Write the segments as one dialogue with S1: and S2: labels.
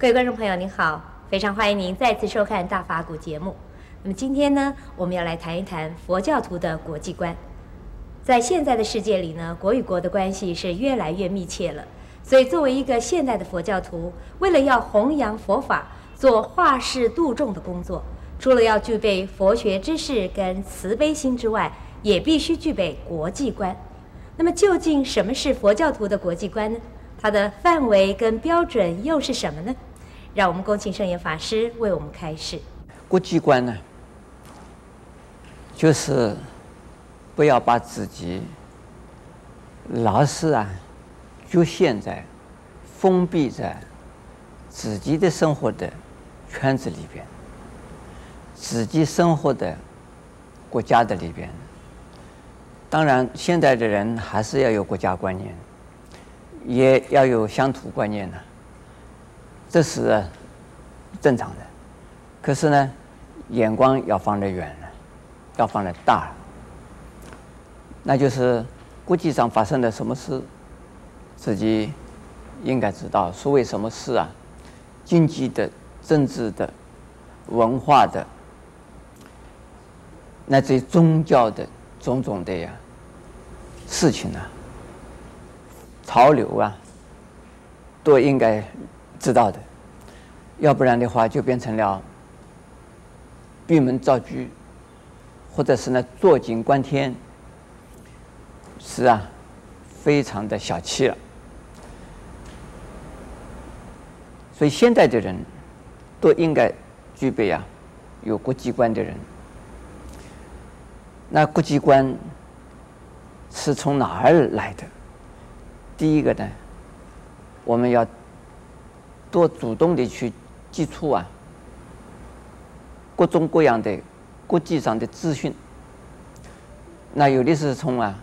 S1: 各位观众朋友您好，非常欢迎您再次收看《大法古》节目。那么今天呢，我们要来谈一谈佛教徒的国际观。在现在的世界里呢，国与国的关系是越来越密切了。所以，作为一个现代的佛教徒，为了要弘扬佛法，做化世度众的工作，除了要具备佛学知识跟慈悲心之外，也必须具备国际观。那么，究竟什么是佛教徒的国际观呢？它的范围跟标准又是什么呢？让我们恭请圣严法师为我们开示。
S2: 国际观呢，就是不要把自己老是啊局限在、封闭在自己的生活的圈子里边，自己生活的国家的里边。当然，现在的人还是要有国家观念。也要有乡土观念呢，这是正常的。可是呢，眼光要放得远了，要放得大了。那就是国际上发生的什么事，自己应该知道。所谓什么事啊？经济的、政治的、文化的，乃至宗教的种种的呀事情啊。潮流啊，都应该知道的，要不然的话就变成了闭门造车，或者是呢坐井观天，是啊，非常的小气了。所以现在的人都应该具备啊有国际观的人。那国际观是从哪儿来的？第一个呢，我们要多主动的去接触啊，各种各样的国际上的资讯。那有的是从啊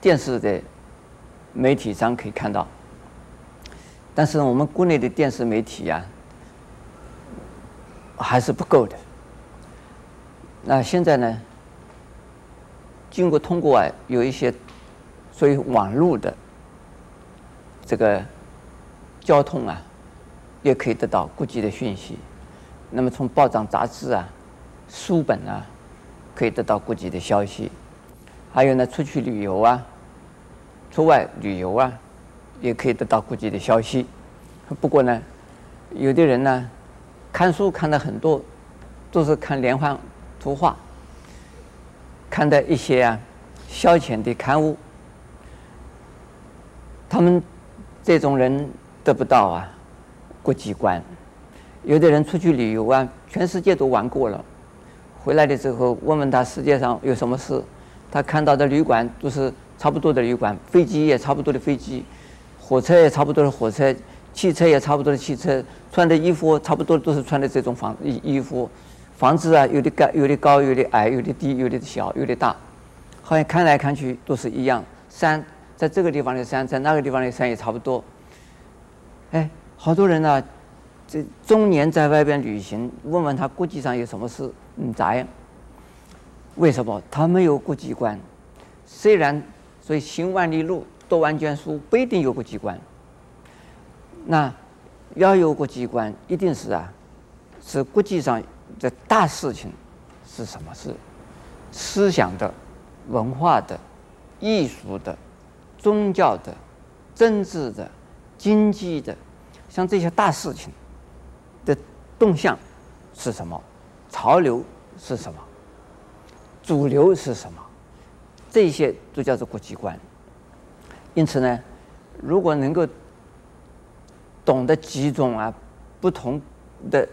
S2: 电视的媒体上可以看到，但是我们国内的电视媒体呀，还是不够的。那现在呢，经过通过啊，有一些所以网络的。这个交通啊，也可以得到国际的讯息。那么从报章杂志啊、书本啊，可以得到国际的消息。还有呢，出去旅游啊、出外旅游啊，也可以得到国际的消息。不过呢，有的人呢，看书看的很多，都是看连环图画，看的一些啊消遣的刊物，他们。这种人得不到啊，国际观。有的人出去旅游啊，全世界都玩过了，回来的时候问问他世界上有什么事，他看到的旅馆都是差不多的旅馆，飞机也差不多的飞机，火车也差不多的火车，汽车也差不多的汽车，穿的衣服差不多都是穿的这种房衣衣服，房子啊有的高有的高有的矮有的低有的小有的大，好像看来看去都是一样山。在这个地方的山，在那个地方的山也差不多。哎，好多人呢、这中年在外边旅行，问问他国际上有什么事，嗯，咋样？为什么他没有国际观？虽然所以行万里路，读万卷书，不一定有国际观。那要有国际观，一定是啊，是国际上的大事情是什么事？思想的、文化的、艺术的。宗教的、政治的、经济的，像这些大事情的动向是什么？潮流是什么？主流是什么？这些都叫做国际观。因此呢，如果能够懂得几种啊不同的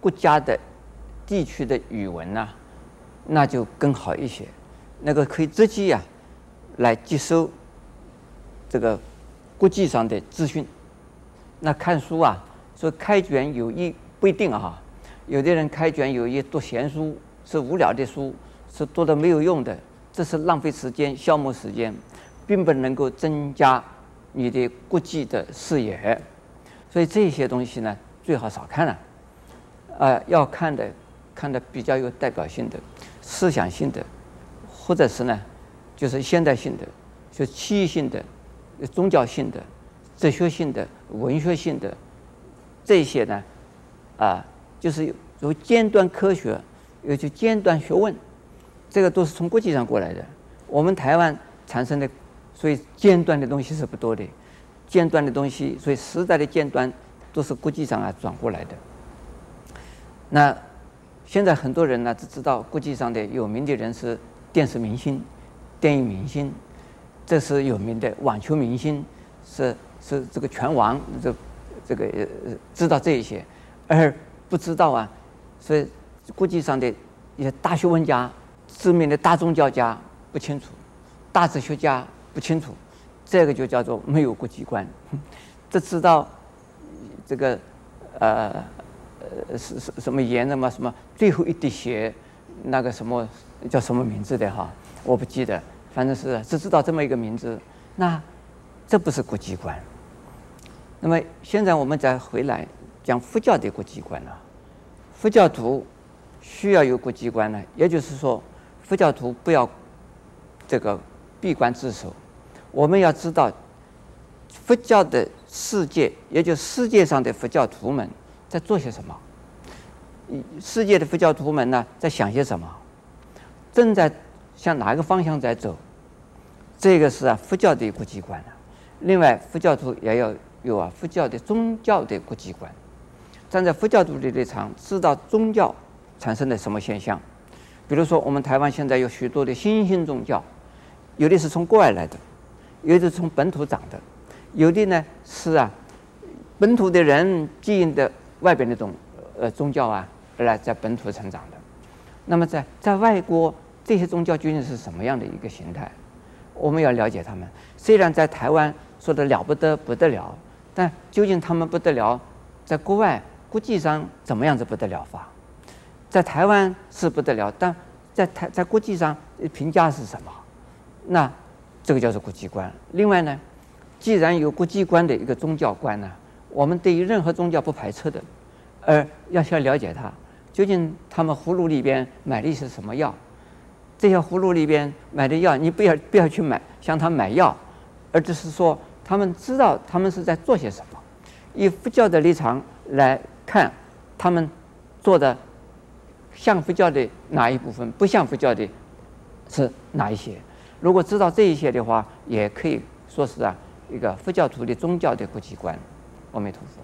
S2: 国家的地区的语文呢、那就更好一些。那个可以直接呀。来接收这个国际上的资讯。那看书啊，说开卷有益不一定啊。有的人开卷有益，读闲书是无聊的书，是读的没有用的，这是浪费时间、消磨时间，并不能够增加你的国际的视野。所以这些东西呢，最好少看了。啊，要看的，看的比较有代表性的、思想性的，或者是呢。就是现代性的，就是区域性的、宗教性的、哲学性的、文学性的，这些呢，啊，就是有尖端科学，有就尖端学问，这个都是从国际上过来的。我们台湾产生的，所以尖端的东西是不多的，尖端的东西，所以时代的尖端都是国际上啊转过来的。那现在很多人呢，只知道国际上的有名的人是电视明星、电影明星，这是有名的网球明星，是是这个拳王，这这个知道这一些，而不知道啊，所以国际上的一些大学问家、知名的大宗教家不清楚，大哲学家不清楚，这个就叫做没有国际观，只知道这个呃。呃，是是什么言什么什么最后一滴血，那个什么叫什么名字的哈？我不记得，反正是只知道这么一个名字。那这不是国际观。那么现在我们再回来讲佛教的国际观了。佛教徒需要有国际观呢，也就是说，佛教徒不要这个闭关自守。我们要知道，佛教的世界，也就世界上的佛教徒们。在做些什么？世界的佛教徒们呢，在想些什么？正在向哪个方向在走？这个是啊，佛教的国际观啊。另外，佛教徒也要有啊，佛教的宗教的国际观。站在佛教徒的立场，知道宗教产生的什么现象。比如说，我们台湾现在有许多的新兴宗教，有的是从国外来的，有的是从本土长的，有的呢是啊，本土的人基因的。外边那种呃宗教啊，而来在本土成长的，那么在在外国这些宗教究竟是什么样的一个形态？我们要了解他们。虽然在台湾说的了不得不得了，但究竟他们不得了，在国外国际上怎么样子不得了法？在台湾是不得了，但在台在国际上评价是什么？那这个叫做国际观。另外呢，既然有国际观的一个宗教观呢？我们对于任何宗教不排斥的，而要需要了解它，究竟他们葫芦里边买的是什么药？这些葫芦里边买的药，你不要不要去买向他买药，而只是说他们知道他们是在做些什么，以佛教的立场来看，他们做的像佛教的哪一部分，不像佛教的是哪一些。如果知道这一些的话，也可以说是啊，一个佛教徒的宗教的国际观，阿弥陀佛。